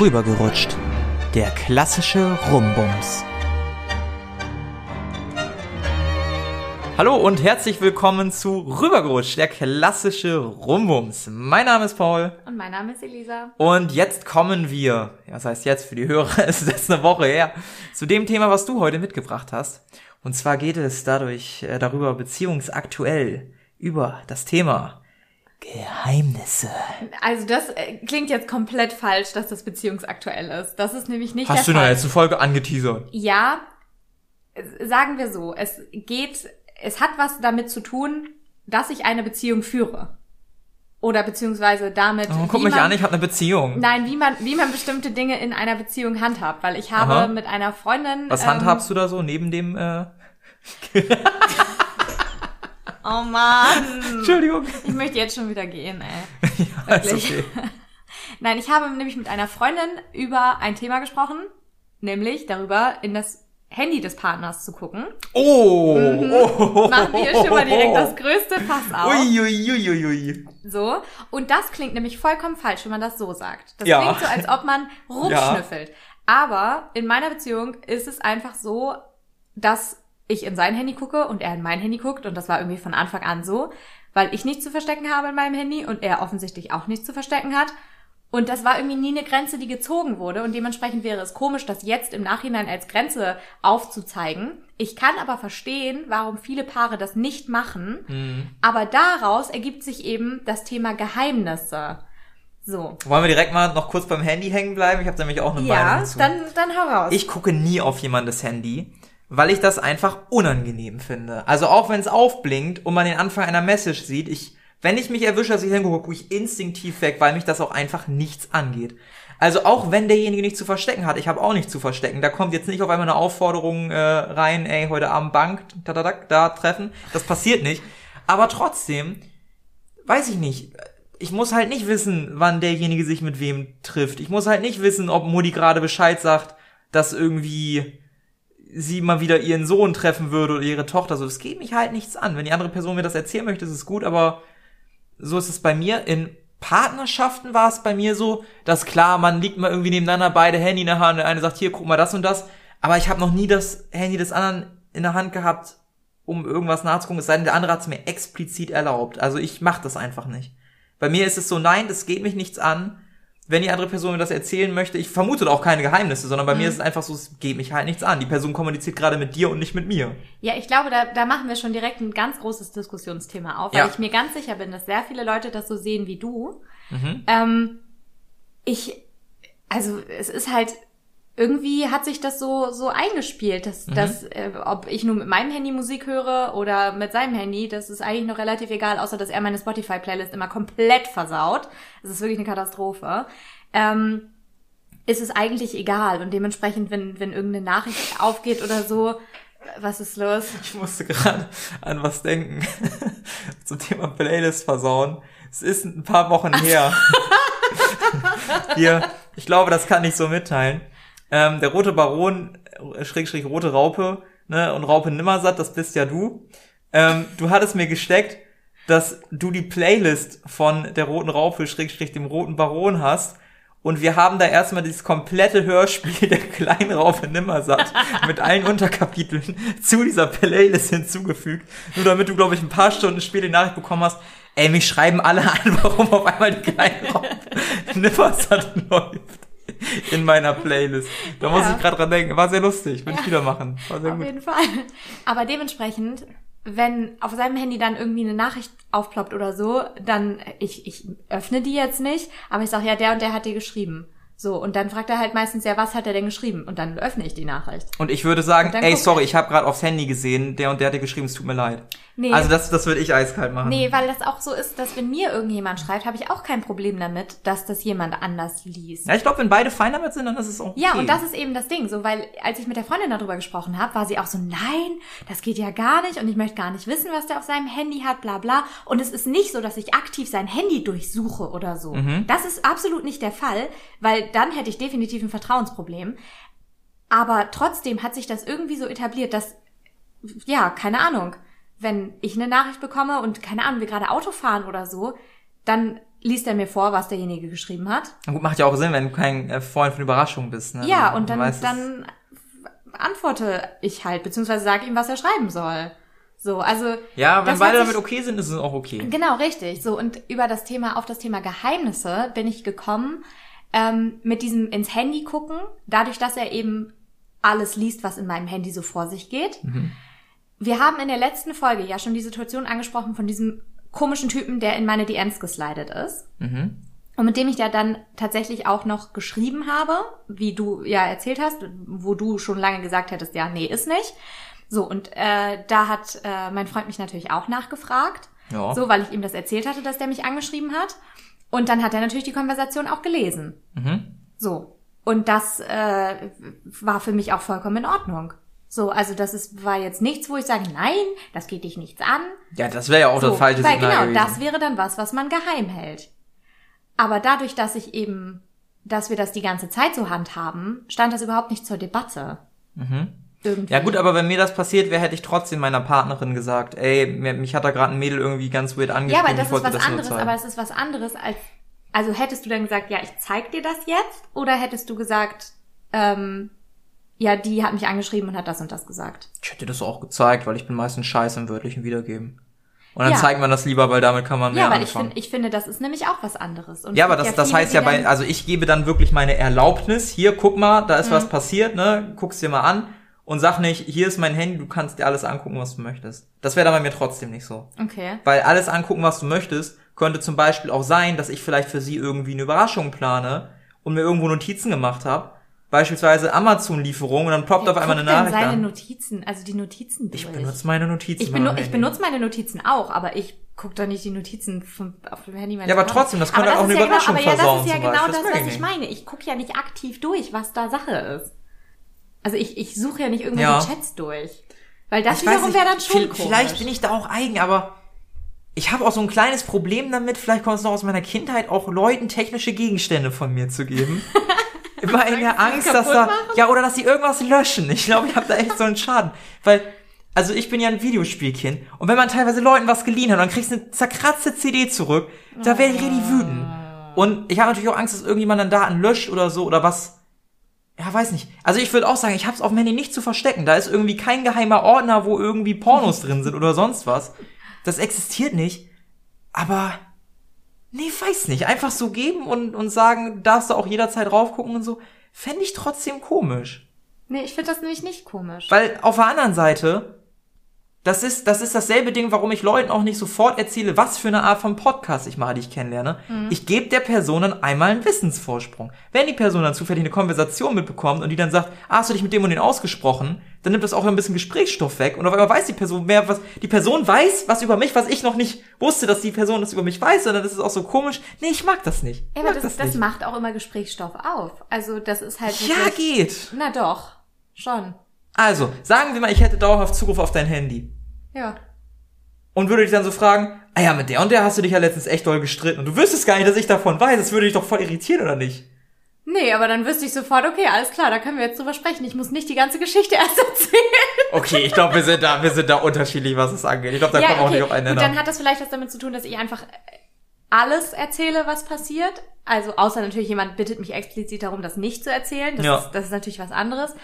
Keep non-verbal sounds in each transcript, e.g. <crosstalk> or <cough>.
Rübergerutscht. Der klassische Rumbums. Hallo und herzlich willkommen zu Rübergerutscht, der klassische Rumbums. Mein Name ist Paul. Und mein Name ist Elisa. Und jetzt kommen wir, was heißt jetzt für die Hörer, <laughs> es ist jetzt eine Woche her, zu dem Thema, was du heute mitgebracht hast. Und zwar geht es dadurch äh, darüber beziehungsaktuell über das Thema Geheimnisse. Also das äh, klingt jetzt komplett falsch, dass das beziehungsaktuell ist. Das ist nämlich nicht Hast du der noch Fall. jetzt eine Folge angeteasert? Ja, äh, sagen wir so, es geht, es hat was damit zu tun, dass ich eine Beziehung führe. Oder beziehungsweise damit. Oh, guck wie mich man, an, ich habe eine Beziehung. Nein, wie man, wie man bestimmte Dinge in einer Beziehung handhabt. Weil ich habe Aha. mit einer Freundin. Was ähm, handhabst du da so neben dem, äh, <laughs> Oh Mann. Entschuldigung. Ich möchte jetzt schon wieder gehen, ey. <laughs> Ja, ist okay. <laughs> Nein, ich habe nämlich mit einer Freundin über ein Thema gesprochen, nämlich darüber, in das Handy des Partners zu gucken. Oh, oh, Mhm. Machen wir schon mal direkt das größte Fass auf. Uiuiuiui. So. Und das klingt nämlich vollkommen falsch, wenn man das so sagt. Das Ja. klingt so, als ob man <laughs> rumschnüffelt. Aber in meiner Beziehung ist es einfach so, dass ich in sein Handy gucke und er in mein Handy guckt. Und das war irgendwie von Anfang an so, weil ich nichts zu verstecken habe in meinem Handy und er offensichtlich auch nichts zu verstecken hat. Und das war irgendwie nie eine Grenze, die gezogen wurde. Und dementsprechend wäre es komisch, das jetzt im Nachhinein als Grenze aufzuzeigen. Ich kann aber verstehen, warum viele Paare das nicht machen. Mhm. Aber daraus ergibt sich eben das Thema Geheimnisse. So. Wollen wir direkt mal noch kurz beim Handy hängen bleiben? Ich habe nämlich auch eine Meinung Ja, dazu. dann, dann hau raus. Ich gucke nie auf jemandes Handy, weil ich das einfach unangenehm finde. Also auch wenn es aufblinkt und man den Anfang einer Message sieht, ich, wenn ich mich erwische, dass ich hingucke, gucke ich instinktiv weg, weil mich das auch einfach nichts angeht. Also auch wenn derjenige nichts zu verstecken hat, ich habe auch nichts zu verstecken. Da kommt jetzt nicht auf einmal eine Aufforderung äh, rein, ey, heute Abend Bank, da, da, da, da treffen. Das passiert nicht. Aber trotzdem, weiß ich nicht. Ich muss halt nicht wissen, wann derjenige sich mit wem trifft. Ich muss halt nicht wissen, ob Mutti gerade Bescheid sagt, dass irgendwie sie mal wieder ihren Sohn treffen würde oder ihre Tochter. So, das geht mich halt nichts an. Wenn die andere Person mir das erzählen möchte, ist es gut, aber so ist es bei mir. In Partnerschaften war es bei mir so, dass klar, man liegt mal irgendwie nebeneinander, beide Handy in der Hand, der eine sagt, hier, guck mal das und das. Aber ich habe noch nie das Handy des anderen in der Hand gehabt, um irgendwas nachzugucken, es sei denn, der andere hat es mir explizit erlaubt. Also ich mache das einfach nicht. Bei mir ist es so, nein, das geht mich nichts an. Wenn die andere Person mir das erzählen möchte, ich vermute auch keine Geheimnisse, sondern bei mir ist es einfach so, es geht mich halt nichts an. Die Person kommuniziert gerade mit dir und nicht mit mir. ja, ich glaube, da, da machen wir schon direkt ein ganz großes Diskussionsthema auf, weil Ja. ich mir ganz sicher bin, dass sehr viele Leute das so sehen wie du. Mhm. Ähm, ich, also es ist halt, irgendwie hat sich das so, so eingespielt, dass, Mhm. dass äh, ob ich nur mit meinem Handy Musik höre oder mit seinem Handy, das ist eigentlich noch relativ egal, außer dass er meine Spotify-Playlist immer komplett versaut. Das ist wirklich eine Katastrophe. Ähm, ist es eigentlich egal und dementsprechend, wenn, wenn irgendeine Nachricht aufgeht oder so, was ist los? Ich musste gerade an was denken. <laughs> Zum Thema Playlist versauen. Es ist ein paar Wochen her. <laughs> <laughs> Hier, ich glaube, das kann ich so mitteilen. Ähm, der rote Baron, äh, Schrägstrich rote Raupe, ne, und Raupe Nimmersatt, das bist ja du. Ähm, du hattest mir gesteckt, dass du die Playlist von der roten Raupe, Schrägstrich dem roten Baron hast. Und wir haben da erstmal dieses komplette Hörspiel <laughs> der kleinen Raupe Nimmersatt <laughs> mit allen Unterkapiteln zu dieser Playlist hinzugefügt. Nur damit du, glaube ich, ein paar Stunden später die Nachricht bekommen hast, ey, mich schreiben alle <laughs> an, warum auf einmal die kleine Raupe Nimmersatt läuft <laughs> in meiner Playlist. Da muss Ja. ich gerade dran denken. War sehr lustig. Würde ich wieder machen. War sehr Auf gut. jeden Fall. Aber dementsprechend, wenn auf seinem Handy dann irgendwie eine Nachricht aufploppt oder so, dann ich, ich öffne die jetzt nicht, aber ich sage, ja, der und der hat dir geschrieben. So, und dann fragt er halt meistens, ja, was hat er denn geschrieben? Und dann öffne ich die Nachricht. Und ich würde sagen, ey, sorry, ich habe gerade aufs Handy gesehen, der und der hat dir geschrieben, es tut mir leid. Nee. Also das, das würde ich eiskalt machen. Nee, weil das auch so ist, dass wenn mir irgendjemand schreibt, habe ich auch kein Problem damit, dass das jemand anders liest. Ja, ich glaube, wenn beide fein damit sind, dann ist es auch okay. Ja, und das ist eben das Ding, so, weil als ich mit der Freundin darüber gesprochen habe, war sie auch so, nein, das geht ja gar nicht und ich möchte gar nicht wissen, was der auf seinem Handy hat, bla bla. Und es ist nicht so, dass ich aktiv sein Handy durchsuche oder so. Das ist absolut nicht der Fall, weil dann hätte ich definitiv ein Vertrauensproblem. Aber trotzdem hat sich das irgendwie so etabliert, dass, ja, keine Ahnung, wenn ich eine Nachricht bekomme und keine Ahnung, wir gerade Auto fahren oder so, dann liest er mir vor, was derjenige geschrieben hat. Gut, macht ja auch Sinn, wenn du kein äh, Freund von Überraschung bist. Ne? Ja, Du und dann, dann antworte ich halt, beziehungsweise sage ihm, was er schreiben soll. So, also. Ja, wenn beide damit okay sind, ist es auch okay. Genau, richtig. So, und über das Thema, auf das Thema Geheimnisse bin ich gekommen, ähm, mit diesem ins Handy gucken, dadurch, dass er eben alles liest, was in meinem Handy so vor sich geht. Wir haben in der letzten Folge ja schon die Situation angesprochen von diesem komischen Typen, der in meine DMs geslidet ist. Mhm. Und mit dem ich ja dann tatsächlich auch noch geschrieben habe, wie du ja erzählt hast, wo du schon lange gesagt hättest, ja, nee, ist nicht. So, und äh, da hat äh, mein Freund mich natürlich auch nachgefragt. Ja. So, weil ich ihm das erzählt hatte, dass der mich angeschrieben hat. Und dann hat er natürlich die Konversation auch gelesen. Mhm. So. Und das äh, war für mich auch vollkommen in Ordnung. So, also das ist, war jetzt nichts, wo ich sage, nein, das geht dich nichts an. Ja, das wäre ja auch So, das falsche weil Signal genau, gewesen. das wäre dann was, was man geheim hält. Aber dadurch, dass ich eben, dass wir das die ganze Zeit so handhaben, stand das überhaupt nicht zur Debatte. Irgendwie. Ja gut, aber wenn mir das passiert wäre, hätte ich trotzdem meiner Partnerin gesagt, ey, mich hat da gerade ein Mädel irgendwie ganz weird Ja, angeschrieben. aber das ich ist was das anderes, aber es ist was anderes als, also hättest du dann gesagt, ja, ich zeig dir das jetzt? Oder hättest du gesagt, ähm, ja, die hat mich angeschrieben und hat das und das gesagt? Ich hätte das auch gezeigt, weil ich bin meistens scheiße im wörtlichen Wiedergeben. Und dann Ja. zeigt man das lieber, weil damit kann man mehr Ja, weil ich, anfangen. find, ich finde, das ist nämlich auch was anderes. Und ja, aber das, das viele, heißt ja bei, also ich gebe dann wirklich meine Erlaubnis, hier, guck mal, da ist Mhm. was passiert, ne, guck's dir mal an und sag nicht, hier ist mein Handy, du kannst dir alles angucken, was du möchtest. Das wäre dann bei mir trotzdem nicht so. Okay. Weil alles angucken, was du möchtest, könnte zum Beispiel auch sein, dass ich vielleicht für sie irgendwie eine Überraschung plane und mir irgendwo Notizen gemacht habe. Beispielsweise Amazon-Lieferung und dann ploppt auf einmal eine Guck denn Nachricht seine an. Notizen, also die Notizen durch. Ich benutze meine Notizen. Ich, benu ich benutze meine Notizen auch, aber ich gucke doch nicht die Notizen vom, auf dem Handy meines Ja, aber trotzdem, das könnte Aber auch eine ja Überraschung genau, Aber ja, versauen das ist ja genau das, Das was ich meine. Ich gucke ja nicht aktiv durch, was da Sache ist. Also ich, ich suche ja nicht irgendwelche Ja. Chats durch. Weil das Ich wiederum wäre dann schon komisch. Vielleicht bin ich da auch eigen, aber ich habe auch so ein kleines Problem damit, vielleicht kommt es noch aus meiner Kindheit, auch Leuten technische Gegenstände von mir zu geben. <laughs> Immer in der Angst, dass da, machen? ja, oder dass sie irgendwas löschen. Ich glaube, ich habe da echt so einen Schaden. Weil, also ich bin ja ein Videospielkind und wenn man teilweise Leuten was geliehen hat, dann kriegst du eine zerkratzte CD zurück, da werde ich richtig wütend. Und ich habe natürlich auch Angst, dass irgendjemand dann Daten löscht oder so oder was. Ja, weiß nicht. Also ich würde auch sagen, ich habe es auf dem Handy nicht zu verstecken. Da ist irgendwie kein geheimer Ordner, wo irgendwie Pornos <laughs> drin sind oder sonst was. Das existiert nicht. Aber nee, weiß nicht. Einfach so geben und, und sagen, darfst du auch jederzeit raufgucken und so. Fände ich trotzdem komisch. Nee, ich finde das nämlich nicht komisch. Weil auf der anderen Seite, das ist, das ist dasselbe Ding, warum ich Leuten auch nicht sofort erzähle, was für eine Art von Podcast ich mache, die ich kennenlerne. Ich gebe der Person dann einmal einen Wissensvorsprung. Wenn die Person dann zufällig eine Konversation mitbekommt und die dann sagt, ah, hast du dich mit dem und den ausgesprochen, dann nimmt das auch ein bisschen Gesprächsstoff weg und auf einmal weiß die Person mehr, was, die Person weiß was über mich, was ich noch nicht wusste, dass die Person das über mich weiß, sondern das ist auch so komisch. Nee, ich mag das nicht. Ich ja, aber das, das, nicht. macht auch immer Gesprächsstoff auf. Also das ist halt Ja, geht. Na doch, schon. Also, sagen wir mal, ich hätte dauerhaft Zugriff auf dein Handy. Ja. und würde dich dann so fragen, ah ja, mit der und der hast du dich ja letztens echt doll gestritten und du wüsstest gar nicht, dass ich davon weiß. Das würde dich doch voll irritieren, oder nicht? Nee, aber dann wüsste ich sofort, okay, alles klar, da können wir jetzt drüber sprechen. Ich muss nicht die ganze Geschichte <laughs> erst erzählen. Okay, ich glaube, wir sind da, wir sind da unterschiedlich, was es angeht. Ich glaube, da kommen wir auch nicht auf einen Nenner. dann hat das vielleicht was damit zu tun, dass ich einfach alles erzähle, was passiert. Also außer natürlich jemand bittet mich explizit darum, das nicht zu erzählen. Das, Ja. ist, das ist natürlich was anderes.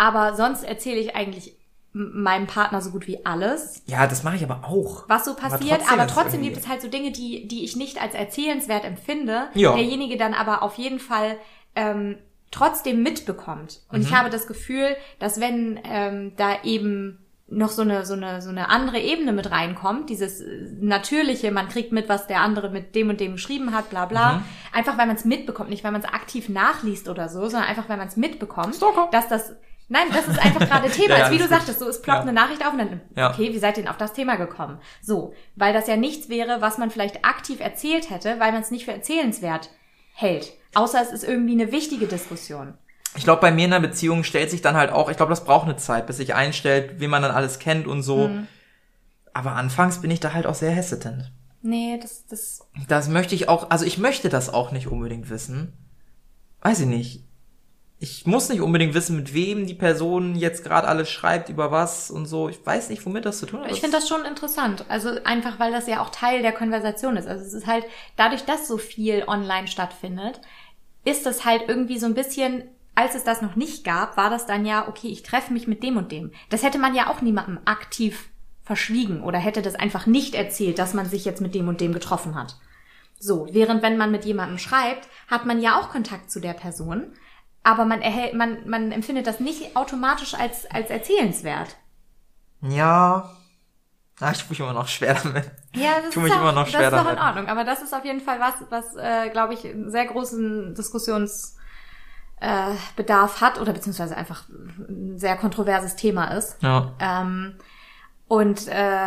Aber sonst erzähle ich eigentlich meinem Partner so gut wie alles, Ja, das mache ich aber auch. was so passiert. trotzdem Aber trotzdem gibt es halt so Dinge, die, die ich nicht als erzählenswert empfinde. Ja. Derjenige dann aber auf jeden Fall ähm, trotzdem mitbekommt. Und Mhm. ich habe das Gefühl, dass wenn ähm, da eben noch so eine, so eine, so eine andere Ebene mit reinkommt, dieses äh, natürliche, man kriegt mit, was der andere mit dem und dem geschrieben hat, bla bla. Mhm. Einfach weil man es mitbekommt, nicht weil man es aktiv nachliest oder so, sondern einfach weil man es mitbekommt, Stalker. dass das Nein, das ist einfach gerade <laughs> Thema. Ja, ist, wie du sagtest, so es ploppt Ja. eine Nachricht auf und dann, Ja. okay, wie seid ihr denn auf das Thema gekommen? So, weil das ja nichts wäre, was man vielleicht aktiv erzählt hätte, weil man es nicht für erzählenswert hält. Außer es ist irgendwie eine wichtige Diskussion. Ich glaube, bei mir in einer Beziehung stellt sich dann halt auch, ich glaube, das braucht eine Zeit, bis sich einstellt, wie man dann alles kennt und so. Mhm. Aber anfangs bin ich da halt auch sehr hesitant. Nee, das, das, Das möchte ich auch, also ich möchte das auch nicht unbedingt wissen. Weiß ich nicht. Ich muss nicht unbedingt wissen, mit wem die Person jetzt gerade alles schreibt, über was und so. Ich weiß nicht, womit das zu tun hat. Ich finde das schon interessant. Also einfach, weil das ja auch Teil der Konversation ist. Also es ist halt, dadurch, dass so viel online stattfindet, ist das halt irgendwie so ein bisschen, als es das noch nicht gab, war das dann ja, okay, ich treffe mich mit dem und dem. Das hätte man ja auch niemandem aktiv verschwiegen oder hätte das einfach nicht erzählt, dass man sich jetzt mit dem und dem getroffen hat. So, während wenn man mit jemandem schreibt, hat man ja auch Kontakt zu der Person aber man erhält, man, man empfindet das nicht automatisch als, als erzählenswert. Ja. Ah, ich tue mich immer noch schwer damit. Ja, das, ist, auch, das ist auch in Ordnung. Aber das ist auf jeden Fall was, was, äh, glaube ich, einen sehr großen Diskussionsbedarf äh, Bedarf hat oder beziehungsweise einfach ein sehr kontroverses Thema ist. Ja. Ähm, und äh,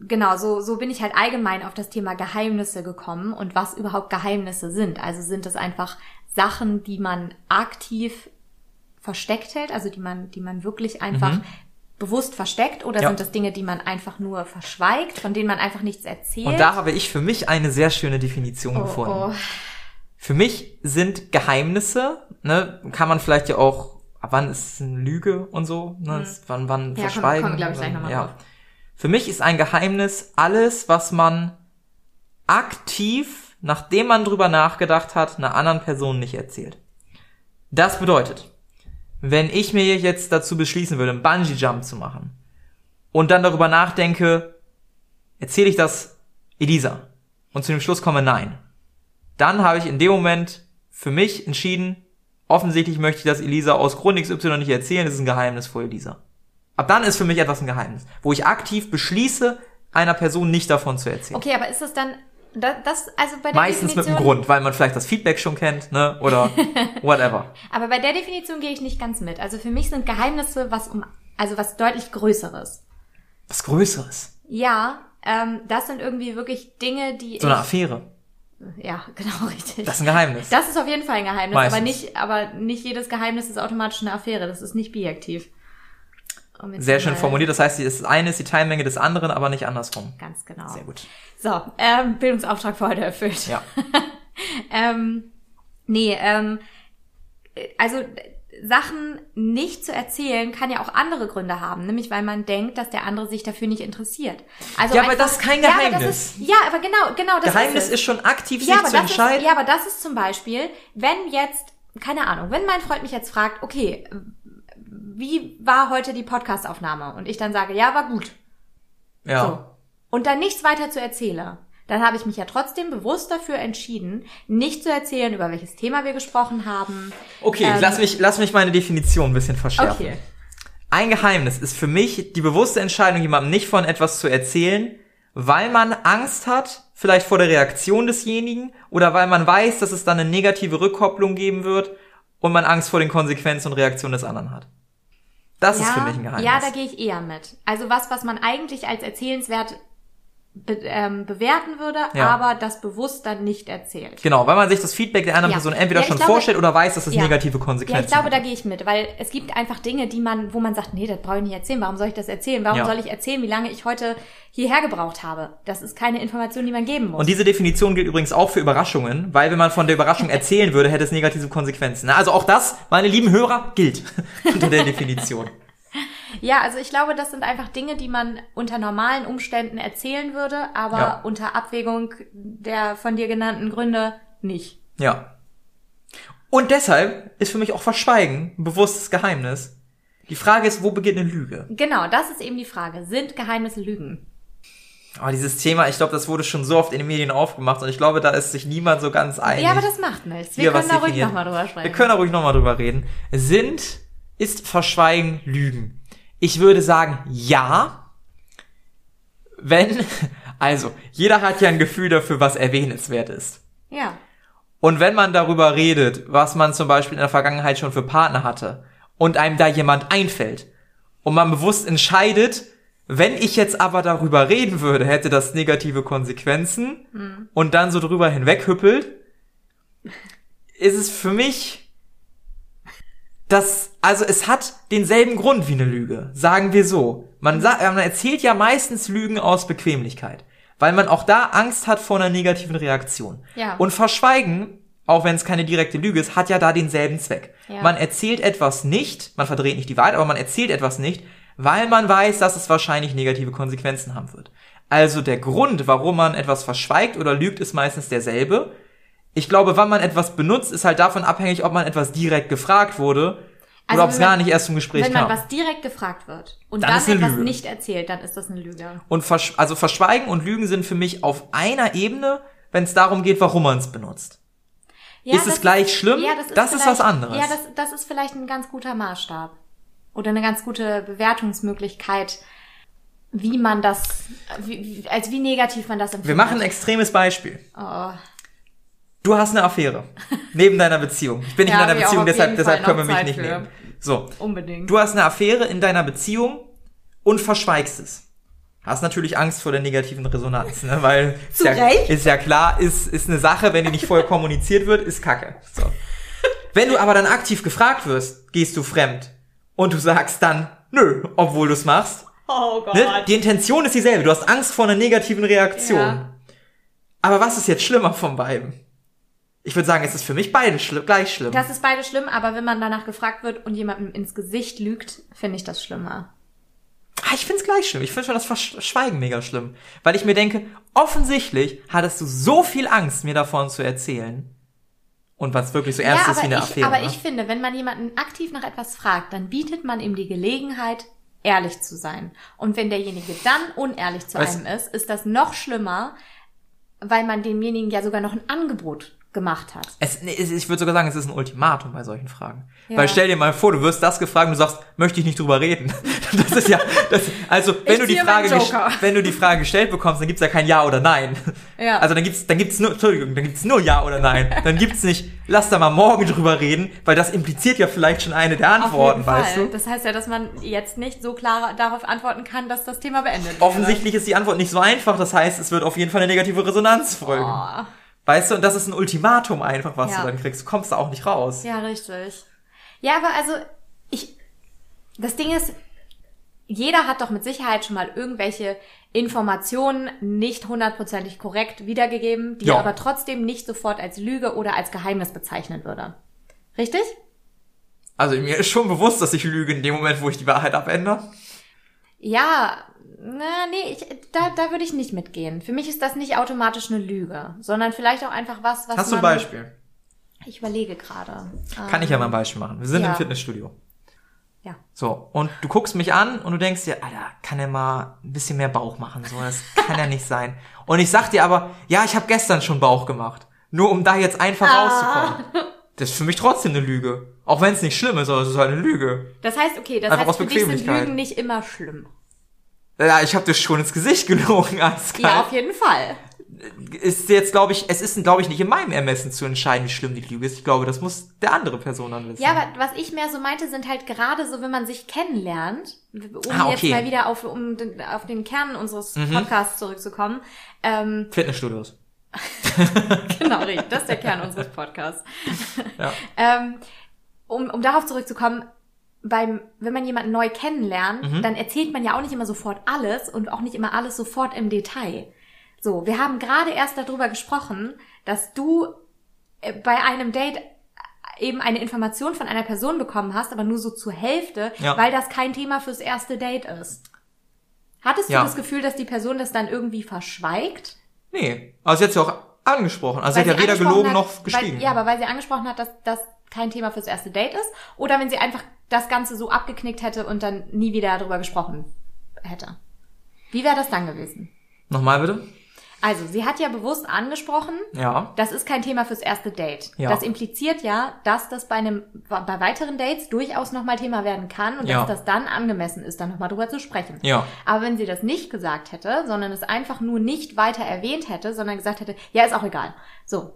genau, so, so bin ich halt allgemein auf das Thema Geheimnisse gekommen und was überhaupt Geheimnisse sind. Also sind es einfach Sachen, die man aktiv versteckt hält, also die man, die man wirklich einfach mhm. bewusst versteckt, oder ja. sind das Dinge, die man einfach nur verschweigt, von denen man einfach nichts erzählt? Und da habe ich für mich eine sehr schöne Definition oh, gefunden. Oh. Für mich sind Geheimnisse, ne, kann man vielleicht ja auch, wann ist es eine Lüge und so, ne, mhm. wann, wann ja, verschweigen. Kommen, kommen, ich, gleich nochmal ja. Drauf. Für mich ist ein Geheimnis alles, was man aktiv nachdem man drüber nachgedacht hat, einer anderen Person nicht erzählt. Das bedeutet, wenn ich mir jetzt dazu beschließen würde, einen Bungee-Jump zu machen und dann darüber nachdenke, erzähle ich das Elisa und zu dem Schluss komme nein, dann habe ich in dem Moment für mich entschieden, offensichtlich möchte ich das Elisa aus Grund XY nicht erzählen, das ist ein Geheimnis vor Elisa. Ab dann ist für mich etwas ein Geheimnis, wo ich aktiv beschließe, einer Person nicht davon zu erzählen. Okay, aber ist es dann das, also bei der Meistens Definition, mit einem Grund, weil man vielleicht das Feedback schon kennt, ne? Oder <laughs> whatever. Aber bei der Definition gehe ich nicht ganz mit. Also für mich sind Geheimnisse was um, also was deutlich Größeres. Was Größeres? Ja, ähm, das sind irgendwie wirklich Dinge, die. So eine Affäre. Ja, <laughs> genau, richtig. Das ist ein Geheimnis. Das ist auf jeden Fall ein Geheimnis, Meistens. aber nicht, aber nicht jedes Geheimnis ist automatisch eine Affäre. Das ist nicht bijektiv. Sehr schön formuliert. Das heißt, das eine ist die Teilmenge des anderen, aber nicht andersrum. Ganz genau. Sehr gut. So, ähm, Bildungsauftrag für heute erfüllt. Ja. <laughs> ähm, nee, ähm, also Sachen nicht zu erzählen kann ja auch andere Gründe haben, nämlich weil man denkt, dass der andere sich dafür nicht interessiert. Also ja, aber das ist kein Geheimnis. Ja, aber, ist, ja, aber genau, genau das Geheimnis ist, ist schon aktiv, ja, sich zu entscheiden. Ist, ja, aber das ist zum Beispiel, wenn jetzt, keine Ahnung, wenn mein Freund mich jetzt fragt, okay, wie war heute die Podcastaufnahme? Und ich dann sage, ja, war gut. Ja. So und dann nichts weiter zu erzählen, dann habe ich mich ja trotzdem bewusst dafür entschieden, nicht zu erzählen, über welches Thema wir gesprochen haben. Okay, ähm, lass mich, lass mich meine Definition ein bisschen verschärfen. Okay. Ein Geheimnis ist für mich die bewusste Entscheidung, jemandem nicht von etwas zu erzählen, weil man Angst hat, vielleicht vor der Reaktion desjenigen, oder weil man weiß, dass es dann eine negative Rückkopplung geben wird und man Angst vor den Konsequenzen und Reaktionen des anderen hat. Das ja, ist für mich ein Geheimnis. Ja, da gehe ich eher mit. Also was, was man eigentlich als erzählenswert be ähm, bewerten würde, ja. aber das bewusst dann nicht erzählt. Genau, weil man sich das Feedback der anderen ja. Person entweder ja, schon glaube, vorstellt oder weiß, dass es negative Konsequenzen hat. Ja, ich glaube, hat. da gehe ich mit, weil es gibt einfach Dinge, die man, wo man sagt, nee, das brauche ich nicht erzählen. Warum soll ich das erzählen? Warum soll ich erzählen, wie lange ich heute hierher gebraucht habe? Das ist keine Information, die man geben muss. Und diese Definition gilt übrigens auch für Überraschungen, weil wenn man von der Überraschung <laughs> erzählen würde, hätte es negative Konsequenzen. Also auch das, meine lieben Hörer, gilt <laughs> unter der Definition. Ja, also ich glaube, das sind einfach Dinge, die man unter normalen Umständen erzählen würde, aber ja. unter Abwägung der von dir genannten Gründe nicht. Ja. Und deshalb ist für mich auch Verschweigen ein bewusstes Geheimnis. Die Frage ist, wo beginnt eine Lüge? Genau, das ist eben die Frage. Sind Geheimnisse Lügen? Aber dieses Thema, ich glaube, das wurde schon so oft in den Medien aufgemacht und ich glaube, da ist sich niemand so ganz einig. Ja, aber das macht nichts. Wir können da ruhig nochmal drüber sprechen. Wir können da ruhig nochmal drüber reden. Sind, ist Verschweigen Lügen? Ich würde sagen, ja. Wenn, <laughs> also, jeder hat ja ein Gefühl dafür, was erwähnenswert ist. Ja. Und wenn man darüber redet, was man zum Beispiel in der Vergangenheit schon für Partner hatte, und einem da jemand einfällt, und man bewusst entscheidet, wenn ich jetzt aber darüber reden würde, hätte das negative Konsequenzen, mhm. und dann so drüber hinweghüppelt, ist es für mich das, also es hat denselben Grund wie eine Lüge, sagen wir so. Man, sagt, man erzählt ja meistens Lügen aus Bequemlichkeit, weil man auch da Angst hat vor einer negativen Reaktion. Ja. Und verschweigen auch wenn es keine direkte Lüge ist, hat ja da denselben Zweck. Ja. Man erzählt etwas nicht, man verdreht nicht die Wahrheit, aber man erzählt etwas nicht, weil man weiß, dass es wahrscheinlich negative Konsequenzen haben wird. Also der Grund, warum man etwas verschweigt oder lügt, ist meistens derselbe. Ich glaube, wann man etwas benutzt, ist halt davon abhängig, ob man etwas direkt gefragt wurde Also oder ob es gar nicht erst zum Gespräch Wenn man kam. was direkt gefragt wird und Dann dann, ist etwas Lüge. nicht erzählt, dann ist das eine Lüge. Und versch also Verschweigen und Lügen sind für mich auf einer Ebene, wenn es darum geht, warum man es benutzt. Ja, Ist es gleich schlimm? Ja, das ist, Das ist was anderes. Ja, das, das ist vielleicht ein ganz guter Maßstab. Oder eine ganz gute Bewertungsmöglichkeit, wie man das, wie- als wie negativ man das empfindet. Wir machen ein extremes Beispiel. Oh. Du hast eine Affäre <laughs> neben deiner Beziehung. Ich bin nicht Ja, in deiner Beziehung, deshalb, deshalb können wir mich Zeit nicht für. nehmen. So, Unbedingt. du hast eine Affäre in deiner Beziehung und verschweigst es. Hast natürlich Angst vor der negativen Resonanz, ne? weil <laughs> ist ja, ist ja klar, ist, ist eine Sache, wenn die nicht vorher kommuniziert wird, ist Kacke. So. Wenn du aber dann aktiv gefragt wirst, gehst du fremd und du sagst dann nö, obwohl du es machst. oh Gott. Ne? Die Intention ist dieselbe. Du hast Angst vor einer negativen Reaktion. Ja. Aber was ist jetzt schlimmer von beiden? Ich würde sagen, es ist für mich beide schli gleich schlimm. Das ist beide schlimm, aber wenn man danach gefragt wird und jemandem ins Gesicht lügt, finde ich das schlimmer. ah, ich find's gleich schlimm. Ich finde schon das Verschweigen mega schlimm. Weil ich mir denke, offensichtlich hattest du so viel Angst, mir davon zu erzählen. Und was wirklich so ernst ja, ist wie eine ich, Affäre. aber ne? ich finde, wenn man jemanden aktiv nach etwas fragt, dann bietet man ihm die Gelegenheit, ehrlich zu sein. Und wenn derjenige dann unehrlich zu Weißt- einem ist, ist das noch schlimmer, weil man demjenigen ja sogar noch ein Angebot gemacht hat. Es, ich würde sogar sagen, es ist ein Ultimatum bei solchen Fragen. Ja. Weil stell dir mal vor, du wirst das gefragt und du sagst, möchte ich nicht drüber reden. <laughs> Das ist ja, das, also wenn Ich du die Frage, wenn du die Frage gestellt bekommst, dann gibt's ja kein Ja oder Nein. Ja. Also dann gibt's, dann gibt's nur, Entschuldigung, dann gibt's nur Ja oder Nein. Dann gibt's nicht, lass da mal morgen drüber reden, weil das impliziert ja vielleicht schon eine der Antworten, weißt du? Das heißt ja, dass man jetzt nicht so klar darauf antworten kann, dass das Thema beendet wäre. Offensichtlich ist die Antwort nicht so einfach, das heißt, es wird auf jeden Fall eine negative Resonanz folgen. Oh. Weißt du, und das ist ein Ultimatum einfach, was Ja. du dann kriegst. Du kommst da auch nicht raus. Ja, richtig. Ja, aber also, ich, das Ding ist, jeder hat doch mit Sicherheit schon mal irgendwelche Informationen nicht hundertprozentig korrekt wiedergegeben, die Ja. er aber trotzdem nicht sofort als Lüge oder als Geheimnis bezeichnen würde. Richtig? Also mir ist schon bewusst, dass ich lüge in dem Moment, wo ich die Wahrheit abändere. Ja, na, nee, ich, da, da würde ich nicht mitgehen. Für mich ist das nicht automatisch eine Lüge, sondern vielleicht auch einfach was, was Hast du ein. Beispiel? Ich überlege gerade. Kann ich ja mal ein Beispiel machen. Wir sind Ja. im Fitnessstudio. Ja. So, und du guckst mich an und du denkst dir, Alter, kann er mal ein bisschen mehr Bauch machen? So, das kann ja nicht sein. Und ich sag dir aber, ja, ich habe gestern schon Bauch gemacht. Nur um da jetzt einfach Ah. rauszukommen. Das ist für mich trotzdem eine Lüge. Auch wenn es nicht schlimm ist, aber es ist halt eine Lüge. Das heißt, okay, das Einfach heißt, für dich sind. Lügen nicht immer schlimm. Ja, ich habe dir schon ins Gesicht gelogen, <laughs> alles Ja, auf jeden Fall. ist jetzt, glaube ich, es ist, glaube ich, nicht in meinem Ermessen zu entscheiden, wie schlimm die Lüge ist. Ich glaube, das muss der andere Person dann wissen. Ja, aber was ich mehr so meinte, sind halt gerade so, wenn man sich kennenlernt, um Ah, okay. jetzt mal wieder auf, um den, auf den Kern unseres Mhm. Podcasts zurückzukommen. Ähm, <laughs> Fitnessstudios. <laughs> genau, richtig, das ist der Kern unseres Podcasts. Ja. Ähm, um, um darauf zurückzukommen, beim, wenn man jemanden neu kennenlernt, Mhm. dann erzählt man ja auch nicht immer sofort alles und auch nicht immer alles sofort im Detail. So, wir haben gerade erst darüber gesprochen, dass du äh, bei einem Date eben eine Information von einer Person bekommen hast, aber nur so zur Hälfte, Ja. weil das kein Thema fürs erste Date ist. Hattest Ja. du das Gefühl, dass die Person das dann irgendwie verschweigt? Nee. Also sie hat ja auch angesprochen. Also sie Weil hat ja weder gelogen hat, noch geschwiegen. Weil, ja, aber weil sie angesprochen hat, dass das kein Thema fürs erste Date ist. Oder wenn sie einfach das Ganze so abgeknickt hätte und dann nie wieder darüber gesprochen hätte. Wie wäre das dann gewesen? Nochmal bitte? Also, sie hat ja bewusst angesprochen, Ja. das ist kein Thema fürs erste Date. Ja. Das impliziert ja, dass das bei einem, bei weiteren Dates durchaus nochmal Thema werden kann und Ja. dass das dann angemessen ist, dann nochmal drüber zu sprechen. Ja. Aber wenn sie das nicht gesagt hätte, sondern es einfach nur nicht weiter erwähnt hätte, sondern gesagt hätte, ja, ist auch egal. So.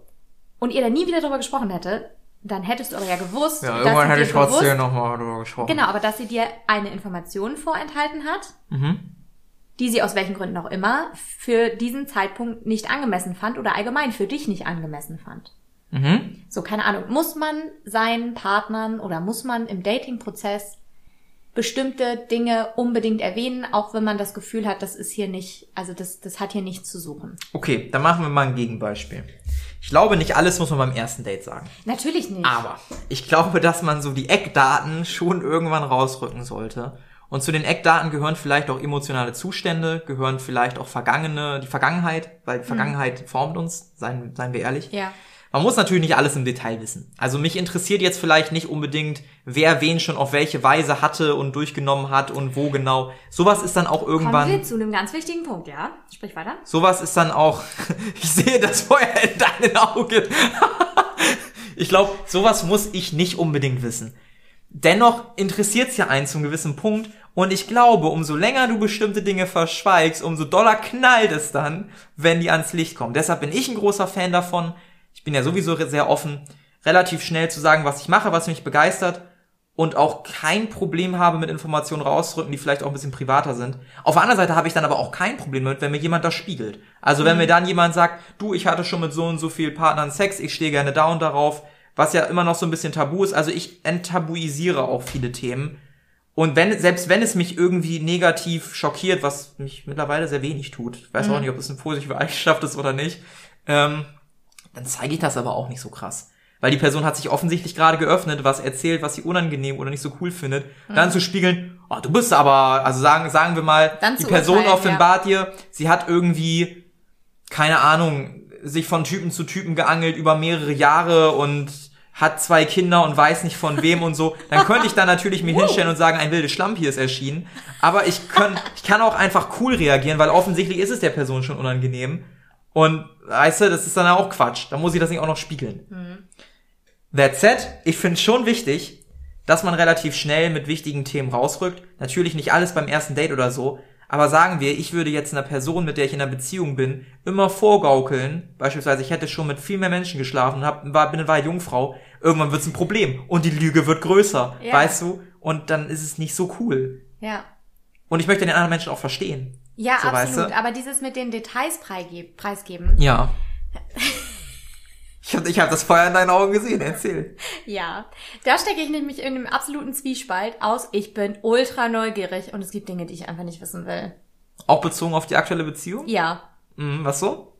Und ihr dann nie wieder darüber gesprochen hätte, dann hättest du aber ja gewusst, Ja, dass irgendwann hätte dir ich trotzdem bewusst, nochmal drüber gesprochen. genau, aber dass sie dir eine Information vorenthalten hat, Mhm. die sie aus welchen Gründen auch immer für diesen Zeitpunkt nicht angemessen fand oder allgemein für dich nicht angemessen fand. Mhm. So, keine Ahnung, muss man seinen Partnern oder muss man im Dating-Prozess bestimmte Dinge unbedingt erwähnen, auch wenn man das Gefühl hat, das ist hier nicht, also das, das hat hier nichts zu suchen. Okay, dann machen wir mal ein Gegenbeispiel. Ich glaube, nicht alles muss man beim ersten Date sagen. Natürlich nicht. Aber ich glaube, dass man so die Eckdaten schon irgendwann rausrücken sollte. Und zu den Eckdaten gehören vielleicht auch emotionale Zustände, gehören vielleicht auch vergangene, die Vergangenheit, weil die Vergangenheit mhm. formt uns, seien, seien wir ehrlich. Ja. Man muss natürlich nicht alles im Detail wissen. Also mich interessiert jetzt vielleicht nicht unbedingt, wer wen schon auf welche Weise hatte und durchgenommen hat und wo genau. Sowas ist dann auch irgendwann. Kommen wir zu einem ganz wichtigen Punkt, ja? Sprich weiter. Sowas ist dann auch. <laughs> ich sehe das Feuer in deinen Augen. <laughs> ich glaube, sowas muss ich nicht unbedingt wissen. Dennoch interessiert es ja einen zum gewissen Punkt und ich glaube, umso länger du bestimmte Dinge verschweigst, umso doller knallt es dann, wenn die ans Licht kommen. Deshalb bin ich ein großer Fan davon, bin ja sowieso sehr offen, relativ schnell zu sagen, was ich mache, was mich begeistert und auch kein Problem habe, mit Informationen rauszurücken, die vielleicht auch ein bisschen privater sind. Auf der anderen Seite habe ich dann aber auch kein Problem damit, wenn mir jemand das spiegelt. Also wenn mhm. mir dann jemand sagt, du, ich hatte schon mit so und so viel Partnern Sex, ich stehe gerne da und darauf, was ja immer noch so ein bisschen tabu ist. Also ich enttabuisiere auch viele Themen. Und wenn, selbst wenn es mich irgendwie negativ schockiert, was mich mittlerweile sehr wenig tut, ich weiß mhm. auch nicht, ob es eine positive Eigenschaft ist oder nicht, ähm, dann zeige ich das aber auch nicht so krass. Weil die Person hat sich offensichtlich gerade geöffnet, was erzählt, was sie unangenehm oder nicht so cool findet. Mhm. Dann zu spiegeln, oh, du bist aber, also sagen, sagen wir mal, dann die Person offenbart ja. dir, sie hat irgendwie, keine Ahnung, sich von Typen zu Typen geangelt über mehrere Jahre und hat zwei Kinder und weiß nicht von wem und so, dann könnte ich da natürlich mir <laughs> hinstellen und sagen, ein wildes Schlampi ist erschienen. Aber ich kann, ich kann auch einfach cool reagieren, weil offensichtlich ist es der Person schon unangenehm. Und weißt du, das ist dann auch Quatsch. Da muss ich das nicht auch noch spiegeln. Mhm. That said, ich finde schon wichtig, dass man relativ schnell mit wichtigen Themen rausrückt. Natürlich nicht alles beim ersten Date oder so. Aber sagen wir, ich würde jetzt einer Person, mit der ich in einer Beziehung bin, immer vorgaukeln, beispielsweise ich hätte schon mit viel mehr Menschen geschlafen, hab, war, bin, war Jungfrau, irgendwann wird's ein Problem und die Lüge wird größer, ja. weißt du? Und dann ist es nicht so cool. Ja. Und ich möchte den anderen Menschen auch verstehen. Ja, so, absolut. Weißt du? Aber dieses mit den Details preisgeben. Ja. <laughs> Ich habe ich hab das Feuer in deinen Augen gesehen, erzähl. Ja, da stecke ich nämlich in einem absoluten Zwiespalt aus. Ich bin ultra neugierig und es gibt Dinge, die ich einfach nicht wissen will. Auch bezogen auf die aktuelle Beziehung? Ja. Mhm, was so?